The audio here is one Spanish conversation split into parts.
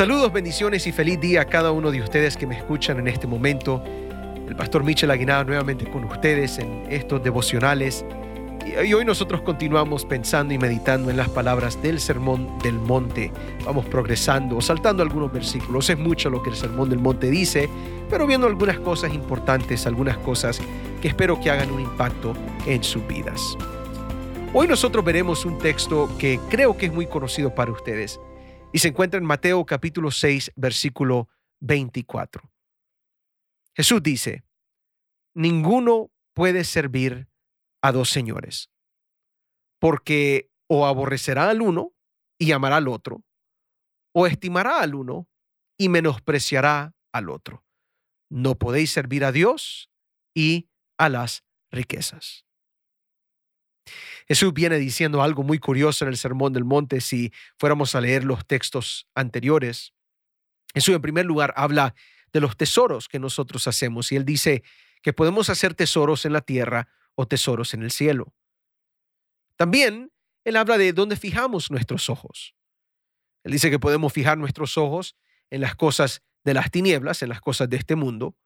Saludos, bendiciones y feliz día a cada uno de ustedes que me escuchan en este momento. El pastor Michel Aguinaldo nuevamente con ustedes en estos devocionales. Y hoy nosotros continuamos pensando y meditando en las palabras del Sermón del Monte. Vamos progresando, saltando algunos versículos. Es mucho lo que el Sermón del Monte dice, pero viendo algunas cosas importantes, algunas cosas que espero que hagan un impacto en sus vidas. Hoy nosotros veremos un texto que creo que es muy conocido para ustedes y se encuentra en Mateo capítulo 6, versículo 24. Jesús dice, ninguno puede servir a dos señores, porque o aborrecerá al uno y amará al otro, o estimará al uno y menospreciará al otro. No podéis servir a Dios y a las riquezas. Jesús viene diciendo algo muy curioso en el Sermón del Monte si fuéramos a leer los textos anteriores. Jesús en primer lugar habla de los tesoros que nosotros hacemos y él dice que podemos hacer tesoros en la tierra o tesoros en el cielo. También él habla de dónde fijamos nuestros ojos. Él dice que podemos fijar nuestros ojos en las cosas de las tinieblas, en las cosas de este mundo,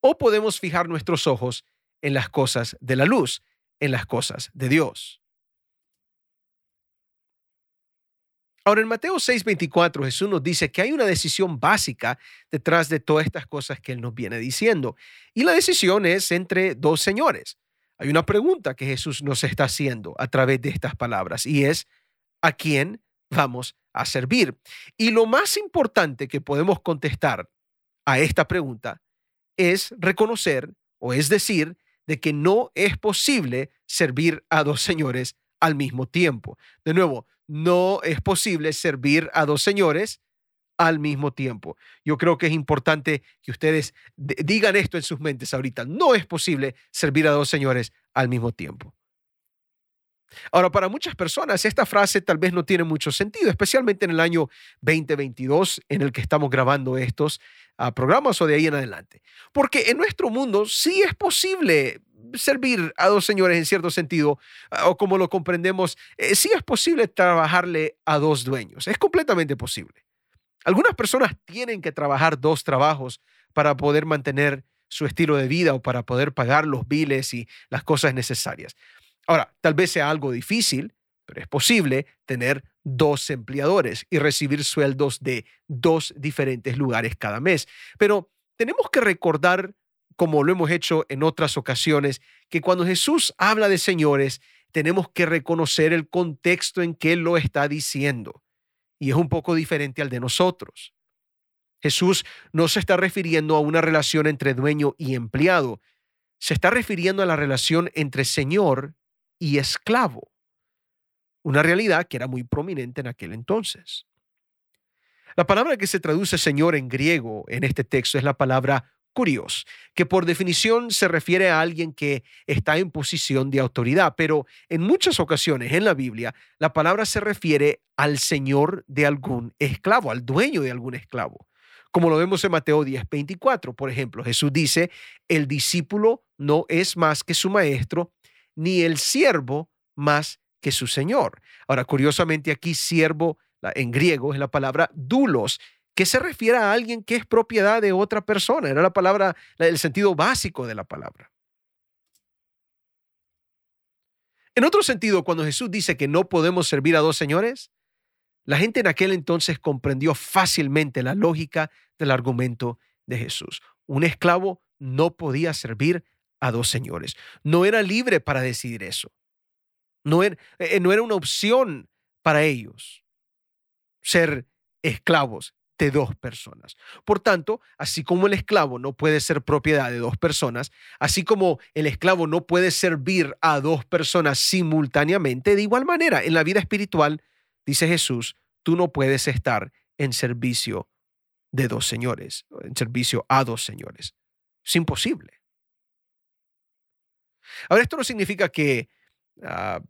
o podemos fijar nuestros ojos en las cosas de la luz, en las cosas de Dios. Ahora en Mateo 6:24 Jesús nos dice que hay una decisión básica detrás de todas estas cosas que Él nos viene diciendo. Y la decisión es entre dos señores. Hay una pregunta que Jesús nos está haciendo a través de estas palabras y es, ¿a quién vamos a servir? Y lo más importante que podemos contestar a esta pregunta es reconocer o es decir de que no es posible servir a dos señores al mismo tiempo. De nuevo, no es posible servir a dos señores al mismo tiempo. Yo creo que es importante que ustedes digan esto en sus mentes ahorita. No es posible servir a dos señores al mismo tiempo. Ahora, para muchas personas esta frase tal vez no tiene mucho sentido, especialmente en el año 2022 en el que estamos grabando estos ah, programas o de ahí en adelante. Porque en nuestro mundo sí es posible servir a dos señores en cierto sentido, ah, o como lo comprendemos, eh, sí es posible trabajarle a dos dueños. Es completamente posible. Algunas personas tienen que trabajar dos trabajos para poder mantener su estilo de vida o para poder pagar los biles y las cosas necesarias. Ahora, tal vez sea algo difícil, pero es posible tener dos empleadores y recibir sueldos de dos diferentes lugares cada mes. Pero tenemos que recordar, como lo hemos hecho en otras ocasiones, que cuando Jesús habla de señores, tenemos que reconocer el contexto en que lo está diciendo. Y es un poco diferente al de nosotros. Jesús no se está refiriendo a una relación entre dueño y empleado, se está refiriendo a la relación entre Señor y esclavo, una realidad que era muy prominente en aquel entonces. La palabra que se traduce Señor en griego en este texto es la palabra curios, que por definición se refiere a alguien que está en posición de autoridad, pero en muchas ocasiones en la Biblia la palabra se refiere al señor de algún esclavo, al dueño de algún esclavo. Como lo vemos en Mateo 10, 24, por ejemplo, Jesús dice, el discípulo no es más que su maestro, ni el siervo más que su señor. Ahora, curiosamente aquí siervo en griego es la palabra dulos, que se refiere a alguien que es propiedad de otra persona. Era la palabra, el sentido básico de la palabra. En otro sentido, cuando Jesús dice que no podemos servir a dos señores, la gente en aquel entonces comprendió fácilmente la lógica del argumento de Jesús. Un esclavo no podía servir a dos señores. No era libre para decidir eso. No era, eh, no era una opción para ellos ser esclavos de dos personas. Por tanto, así como el esclavo no puede ser propiedad de dos personas, así como el esclavo no puede servir a dos personas simultáneamente, de igual manera, en la vida espiritual, dice Jesús, tú no puedes estar en servicio de dos señores, en servicio a dos señores. Es imposible. Ahora, esto no significa que ah,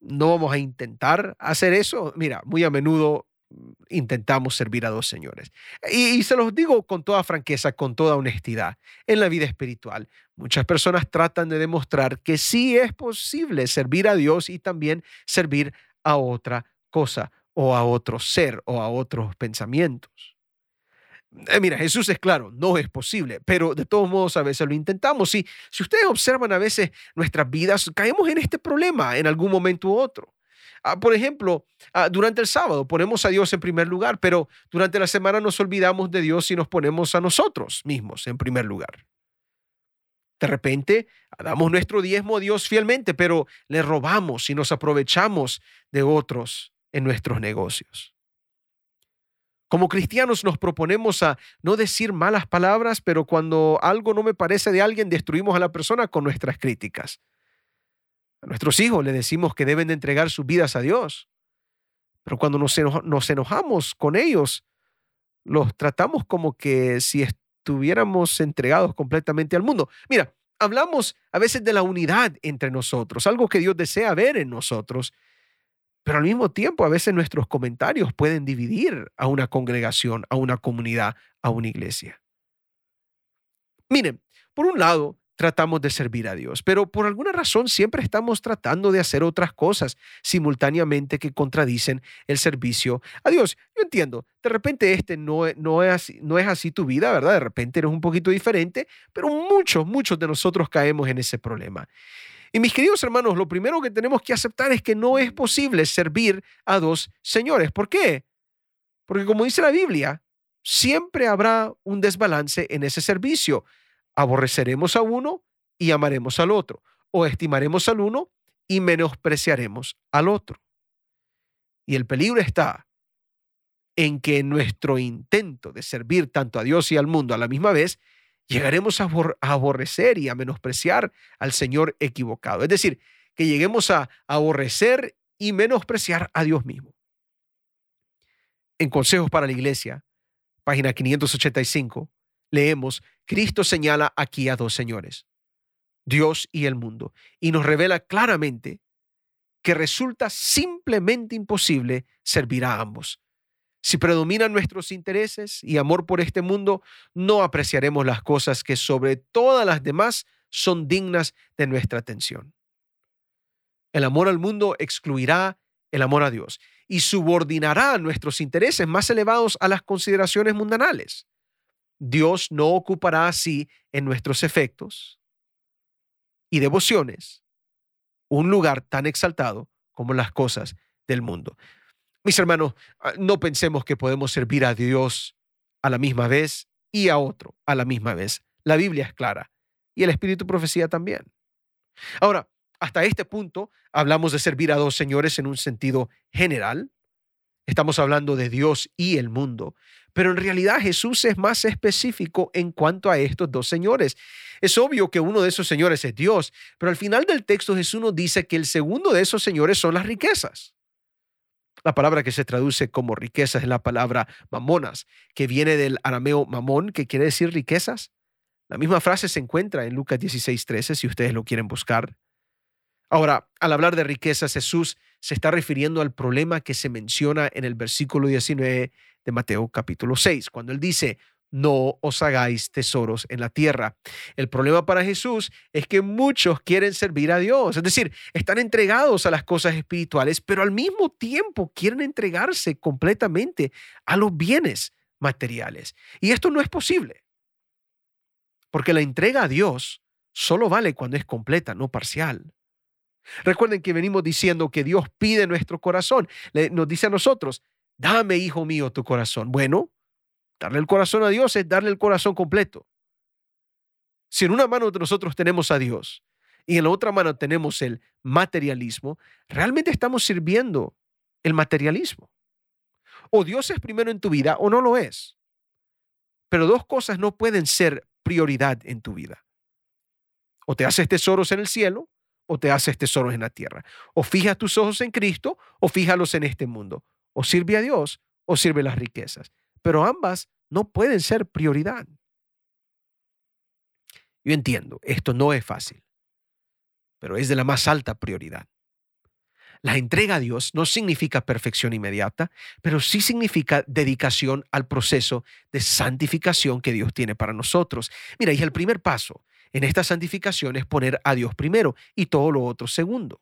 no vamos a intentar hacer eso. Mira, muy a menudo mm, intentamos servir a dos señores. Y, se los digo con toda franqueza, con toda honestidad. En la vida espiritual, muchas personas tratan de demostrar que sí es posible servir a Dios y también servir a otra cosa o a otro ser o a otros pensamientos. Eh, mira, Jesús es claro, no es posible, pero de todos modos a veces lo intentamos. Si, si ustedes observan a veces nuestras vidas, caemos en este problema en algún momento u otro. Ah, por ejemplo, ah, durante el sábado ponemos a Dios en primer lugar, pero durante la semana nos olvidamos de Dios y nos ponemos a nosotros mismos en primer lugar. De repente damos nuestro diezmo a Dios fielmente, pero le robamos y nos aprovechamos de otros en nuestros negocios. Como cristianos nos proponemos a no decir malas palabras, pero cuando algo no me parece de alguien, destruimos a la persona con nuestras críticas. A nuestros hijos le decimos que deben de entregar sus vidas a Dios, pero cuando nos, enojamos con ellos, los tratamos como que si estuviéramos entregados completamente al mundo. Mira, hablamos a veces de la unidad entre nosotros, algo que Dios desea ver en nosotros, pero al mismo tiempo a veces nuestros comentarios pueden dividir a una congregación, a una comunidad, a una iglesia. Miren, por un lado, tratamos de servir a Dios, pero por alguna razón siempre estamos tratando de hacer otras cosas simultáneamente que contradicen el servicio a Dios. Yo entiendo, de repente este no, no, es así, no es así tu vida, ¿verdad? De repente eres un poquito diferente, pero muchos, muchos de nosotros caemos en ese problema. Y mis queridos hermanos, lo primero que tenemos que aceptar es que no es posible servir a dos señores. ¿Por qué? Porque como dice la Biblia, siempre habrá un desbalance en ese servicio aborreceremos a uno y amaremos al otro, o estimaremos al uno y menospreciaremos al otro. Y el peligro está en que nuestro intento de servir tanto a Dios y al mundo a la misma vez, llegaremos a, aborrecer y a menospreciar al Señor equivocado. Es decir, que lleguemos a aborrecer y menospreciar a Dios mismo. En Consejos para la Iglesia, página 585, leemos, Cristo señala aquí a dos señores, Dios y el mundo, y nos revela claramente que resulta simplemente imposible servir a ambos. Si predominan nuestros intereses y amor por este mundo, no apreciaremos las cosas que sobre todas las demás son dignas de nuestra atención. El amor al mundo excluirá el amor a Dios y subordinará nuestros intereses más elevados a las consideraciones mundanales. Dios no ocupará así en nuestros efectos y devociones un lugar tan exaltado como las cosas del mundo. Mis hermanos, ah, no pensemos que podemos servir a Dios a la misma vez y a otro a la misma vez. La Biblia es clara y el Espíritu Profecía también. Ahora, hasta este punto hablamos de servir a dos señores en un sentido general, Estamos hablando de Dios y el mundo. Pero en realidad Jesús es más específico en cuanto a estos dos señores. Es obvio que uno de esos señores es Dios, pero al final del texto Jesús nos dice que el segundo de esos señores son las riquezas. La palabra que se traduce como riquezas es la palabra mamonas, que viene del arameo mamón, que quiere decir riquezas. La misma frase se encuentra en Lucas 16:13, si ustedes lo quieren buscar. Ahora, al hablar de riquezas, Jesús se está refiriendo al problema que se menciona en el versículo 19 de Mateo capítulo 6, cuando él dice, no os hagáis tesoros en la tierra. El problema para Jesús es que muchos quieren servir a Dios, es decir, están entregados a las cosas espirituales, pero al mismo tiempo quieren entregarse completamente a los bienes materiales. Y esto no es posible, porque la entrega a Dios solo vale cuando es completa, no parcial. Recuerden que venimos diciendo que Dios pide nuestro corazón. nos dice a nosotros, dame, hijo mío, tu corazón. Bueno, darle el corazón a Dios es darle el corazón completo. Si en una mano nosotros tenemos a Dios y en la otra mano tenemos el materialismo, realmente estamos sirviendo el materialismo. O Dios es primero en tu vida o no lo es. Pero dos cosas no pueden ser prioridad en tu vida. O te haces tesoros en el cielo o te haces tesoros en la tierra. O fija tus ojos en Cristo o fíjalos en este mundo. O sirve a Dios o sirve las riquezas. Pero ambas no pueden ser prioridad. Yo entiendo, esto no es fácil, pero es de la más alta prioridad. La entrega a Dios no significa perfección inmediata, pero sí significa dedicación al proceso de santificación que Dios tiene para nosotros. Mira, y el primer paso en esta santificación es poner a Dios primero y todo lo otro segundo.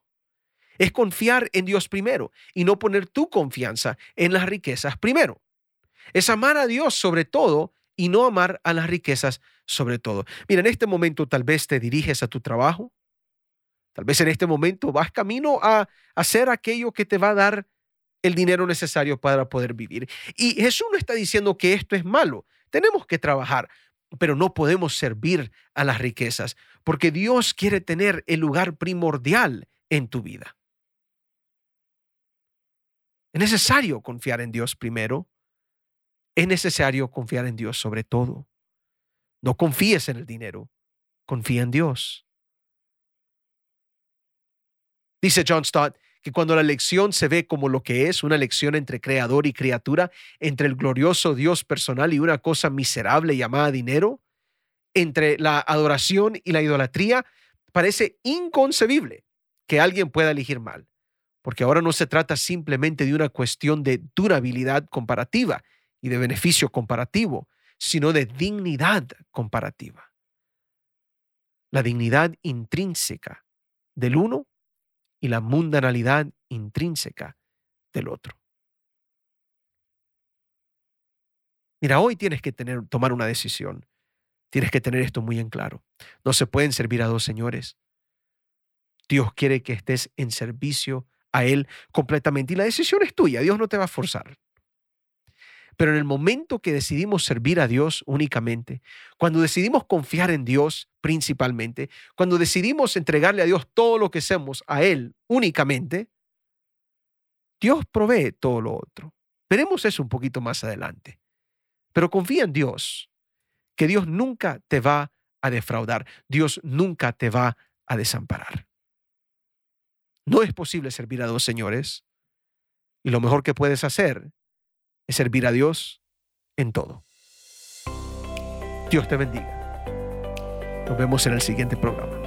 Es confiar en Dios primero y no poner tu confianza en las riquezas primero. Es amar a Dios sobre todo y no amar a las riquezas sobre todo. Mira, en este momento tal vez te diriges a tu trabajo, tal vez en este momento vas camino a hacer aquello que te va a dar el dinero necesario para poder vivir. Y Jesús no está diciendo que esto es malo, tenemos que trabajar, pero no podemos servir a las riquezas, porque Dios quiere tener el lugar primordial en tu vida. Es necesario confiar en Dios primero. Es necesario confiar en Dios sobre todo. No confíes en el dinero, confía en Dios. Dice John Stott que cuando la lección se ve como lo que es, una lección entre creador y criatura, entre el glorioso Dios personal y una cosa miserable llamada dinero, entre la adoración y la idolatría, parece inconcebible que alguien pueda elegir mal, porque ahora no se trata simplemente de una cuestión de durabilidad comparativa y de beneficio comparativo, sino de dignidad comparativa. La dignidad intrínseca del uno y la mundanalidad intrínseca del otro. Mira, hoy tienes que tener, tomar una decisión. Tienes que tener esto muy en claro. No se pueden servir a dos señores. Dios quiere que estés en servicio a Él completamente. Y la decisión es tuya. Dios no te va a forzar. Pero en el momento que decidimos servir a Dios únicamente, cuando decidimos confiar en Dios principalmente, cuando decidimos entregarle a Dios todo lo que hacemos a Él únicamente, Dios provee todo lo otro. Veremos eso un poquito más adelante. Pero confía en Dios, que Dios nunca te va a defraudar, Dios nunca te va a desamparar. No es posible servir a dos señores y lo mejor que puedes hacer es servir a Dios en todo. Dios te bendiga. Nos vemos en el siguiente programa.